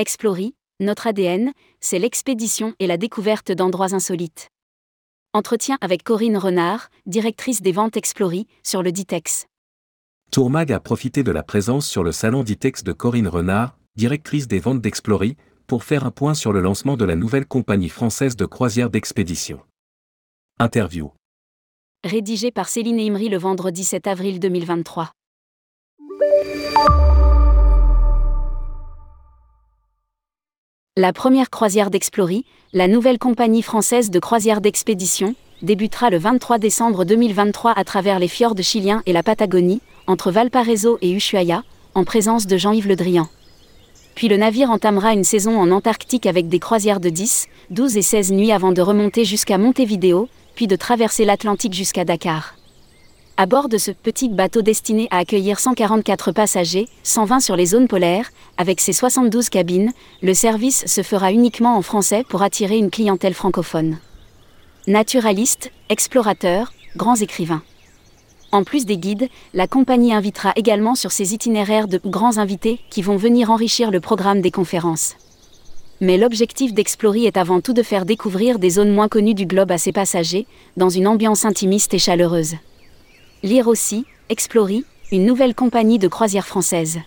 Explory, notre ADN, c'est l'expédition et la découverte d'endroits insolites. Entretien avec Corinne Renard, directrice des ventes Explory, sur le Ditex. Tourmag a profité de la présence sur le salon Ditex de Corinne Renard, directrice des ventes d'Explory, pour faire un point sur le lancement de la nouvelle compagnie française de croisière d'expédition. Interview. Rédigé par Céline Imri le vendredi 7 avril 2023. La première croisière d'Explory, la nouvelle compagnie française de croisière d'expédition, débutera le 23 décembre 2023 à travers les fjords chiliens et la Patagonie, entre Valparaiso et Ushuaia, en présence de Jean-Yves Le Drian. Puis le navire entamera une saison en Antarctique avec des croisières de 10, 12 et 16 nuits avant de remonter jusqu'à Montevideo, puis de traverser l'Atlantique jusqu'à Dakar. À bord de ce petit bateau destiné à accueillir 144 passagers, 120 sur les zones polaires, avec ses 72 cabines, le service se fera uniquement en français pour attirer une clientèle francophone. Naturalistes, explorateurs, grands écrivains. En plus des guides, la compagnie invitera également sur ses itinéraires de grands invités qui vont venir enrichir le programme des conférences. Mais l'objectif d'Explory est avant tout de faire découvrir des zones moins connues du globe à ses passagers, dans une ambiance intimiste et chaleureuse. Lire aussi, Explory, une nouvelle compagnie de croisière française.